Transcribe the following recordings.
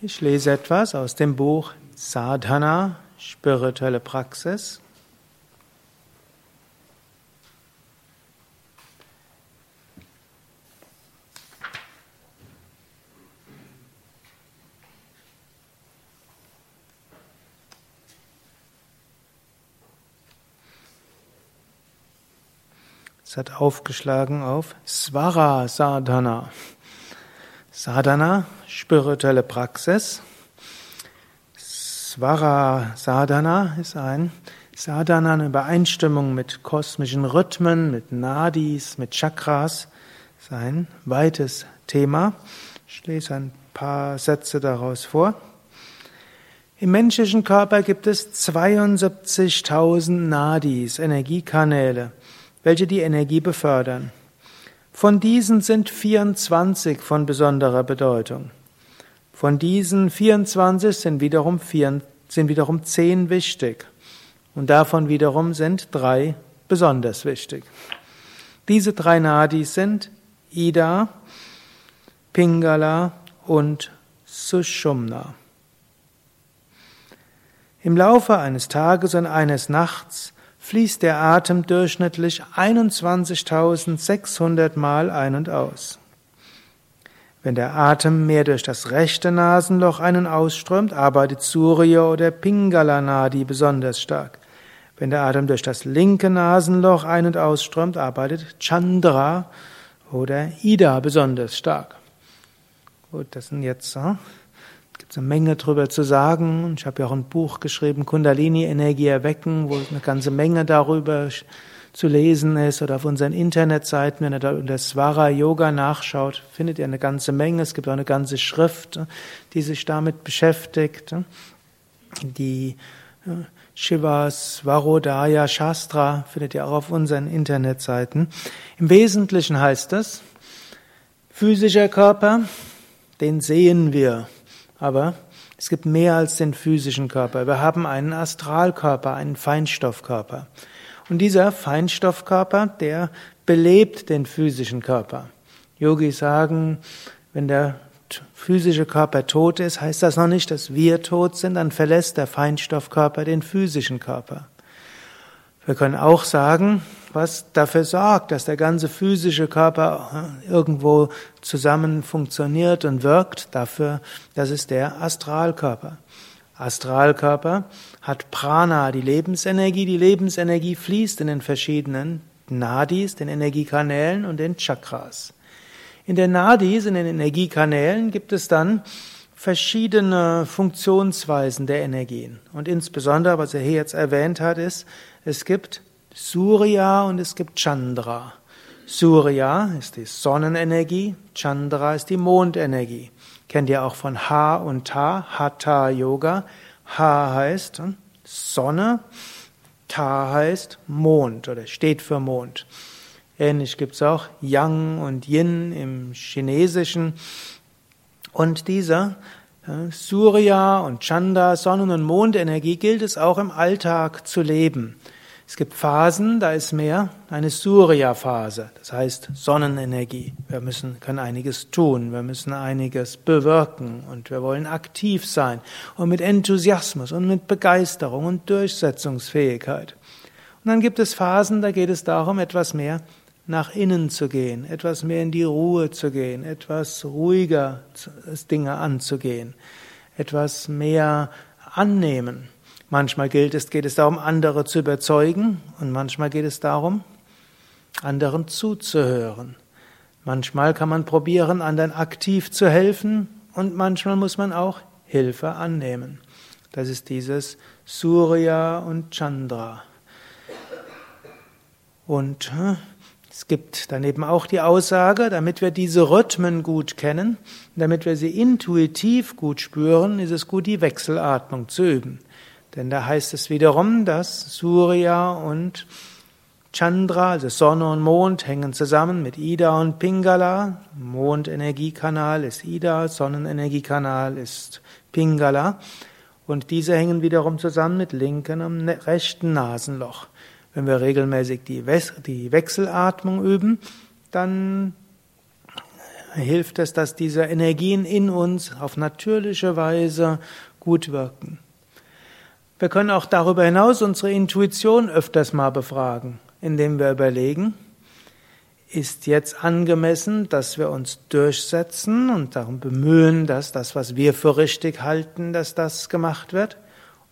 Ich lese etwas aus dem Buch Sadhana, spirituelle Praxis. Es hat aufgeschlagen auf Svara Sadhana. Sadhana, spirituelle Praxis. Svara Sadhana ist ein Sadhana in Übereinstimmung mit kosmischen Rhythmen, mit Nadis, mit Chakras. Ist ein weites Thema. Ich lese ein paar Sätze daraus vor. Im menschlichen Körper gibt es 72.000 Nadis, Energiekanäle, welche die Energie befördern. Von diesen sind 24 von besonderer Bedeutung. Von diesen 24 sind wiederum, vier, sind wiederum 10 wichtig. Und davon wiederum sind drei besonders wichtig. Diese drei Nadis sind Ida, Pingala und Sushumna. Im Laufe eines Tages und eines Nachts fließt der Atem durchschnittlich 21.600 Mal ein und aus. Wenn der Atem mehr durch das rechte Nasenloch ein- und ausströmt, arbeitet Surya oder Pingala Nadi besonders stark. Wenn der Atem durch das linke Nasenloch ein- und ausströmt, arbeitet Chandra oder Ida besonders stark. Gut, das sind jetzt hm? Gibt es eine Menge drüber zu sagen. Ich habe ja auch ein Buch geschrieben, Kundalini-Energie erwecken, wo eine ganze Menge darüber zu lesen ist oder auf unseren Internetseiten, wenn ihr da unter Swara Yoga nachschaut, findet ihr eine ganze Menge. Es gibt auch eine ganze Schrift, die sich damit beschäftigt. Die Shiva Svarodaya Shastra findet ihr auch auf unseren Internetseiten. Im Wesentlichen heißt es, physischer Körper, den sehen wir. Aber es gibt mehr als den physischen Körper. Wir haben einen Astralkörper, einen Feinstoffkörper. Und dieser Feinstoffkörper, der belebt den physischen Körper. Yogis sagen, wenn der physische Körper tot ist, heißt das noch nicht, dass wir tot sind, dann verlässt der Feinstoffkörper den physischen Körper. Wir können auch sagen, was dafür sorgt, dass der ganze physische Körper äh, irgendwo zusammen funktioniert und wirkt, dafür, das ist der Astralkörper. Astralkörper hat Prana, die Lebensenergie. Die Lebensenergie fließt in den verschiedenen Nadis, den Energiekanälen und den Chakras. In den Nadis, in den Energiekanälen gibt es dann verschiedene Funktionsweisen der Energien. Und insbesondere, was er hier jetzt erwähnt hat, ist, es gibt Surya und es gibt Chandra. Surya ist die Sonnenenergie, Chandra ist die Mondenergie. Kennt ihr auch von Ha und Ta, Hatha Yoga. Ha heißt Sonne, Ta heißt Mond oder steht für Mond. Ähnlich gibt es auch Yang und Yin im Chinesischen. Und dieser Surya und Chanda, Sonnen- und Mondenergie gilt es auch im Alltag zu leben. Es gibt Phasen, da ist mehr eine Surya-Phase, das heißt Sonnenenergie. Wir müssen, können einiges tun, wir müssen einiges bewirken und wir wollen aktiv sein und mit Enthusiasmus und mit Begeisterung und Durchsetzungsfähigkeit. Und dann gibt es Phasen, da geht es darum, etwas mehr nach innen zu gehen, etwas mehr in die Ruhe zu gehen, etwas ruhiger Dinge anzugehen, etwas mehr annehmen. Manchmal gilt es, geht es darum, andere zu überzeugen und manchmal geht es darum, anderen zuzuhören. Manchmal kann man probieren, anderen aktiv zu helfen und manchmal muss man auch Hilfe annehmen. Das ist dieses Surya und Chandra. Und hm, es gibt daneben auch die Aussage, damit wir diese Rhythmen gut kennen, damit wir sie intuitiv gut spüren, ist es gut, die Wechselatmung zu üben. Denn da heißt es wiederum, dass Surya und Chandra, also Sonne und Mond, hängen zusammen mit Ida und Pingala. Mondenergiekanal ist Ida, Sonnenenergiekanal ist Pingala. Und diese hängen wiederum zusammen mit linken und ne-, rechten Nasenloch. Wenn wir regelmäßig die, Wechselatmung üben, dann hilft es, dass diese Energien in uns auf natürliche Weise gut wirken. Wir können auch darüber hinaus unsere Intuition öfters mal befragen, indem wir überlegen, ist jetzt angemessen, dass wir uns durchsetzen und darum bemühen, dass das, was wir für richtig halten, dass das gemacht wird?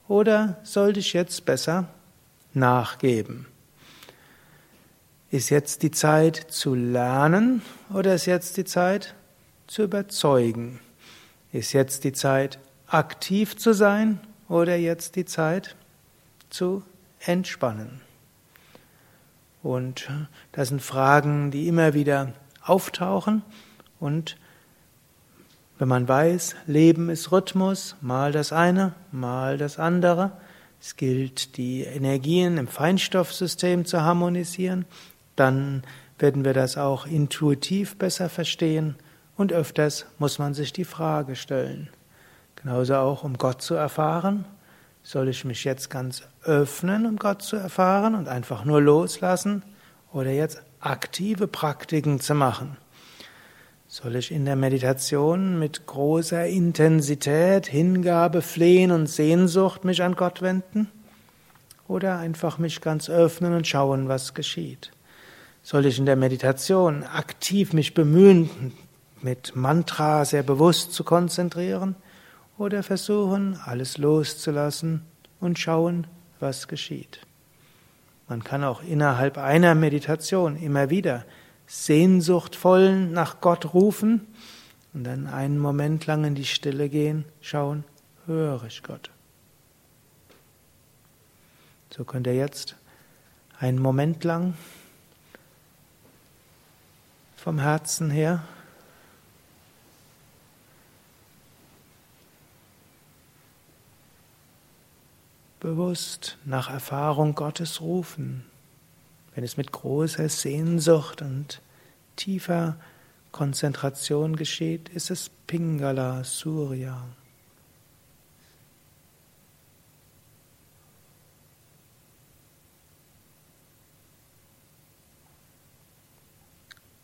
Oder sollte ich jetzt besser nachgeben? Ist jetzt die Zeit zu lernen oder ist jetzt die Zeit zu überzeugen? Ist jetzt die Zeit aktiv zu sein oder jetzt die Zeit zu entspannen? Und das sind Fragen, die immer wieder auftauchen. Und wenn man weiß, Leben ist Rhythmus, mal das eine, mal das andere. Es gilt, die Energien im Feinstoffsystem zu harmonisieren. Dann werden wir das auch intuitiv besser verstehen. Und öfters muss man sich die Frage stellen. Genauso auch, um Gott zu erfahren soll ich mich jetzt ganz öffnen, um Gott zu erfahren und einfach nur loslassen oder jetzt aktive Praktiken zu machen? Soll ich in der Meditation mit großer Intensität, Hingabe, Flehen und Sehnsucht mich an Gott wenden? Oder einfach mich ganz öffnen und schauen, was geschieht? Soll ich in der Meditation aktiv mich bemühen, mit Mantra sehr bewusst zu konzentrieren? Oder versuchen, alles loszulassen und schauen, was geschieht. Man kann auch innerhalb einer Meditation immer wieder sehnsuchtvoll nach Gott rufen und dann einen Moment lang in die Stille gehen, schauen, höre ich Gott. So könnt ihr jetzt einen Moment lang vom Herzen her bewusst nach Erfahrung Gottes rufen. Wenn es mit großer Sehnsucht und tiefer Konzentration geschieht, ist es Pingala Surya.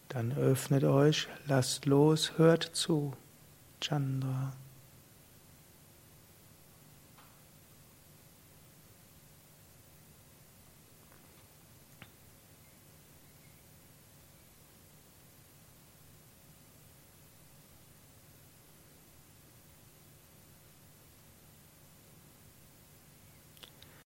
Dann öffnet euch, lasst los, hört zu. Chandra.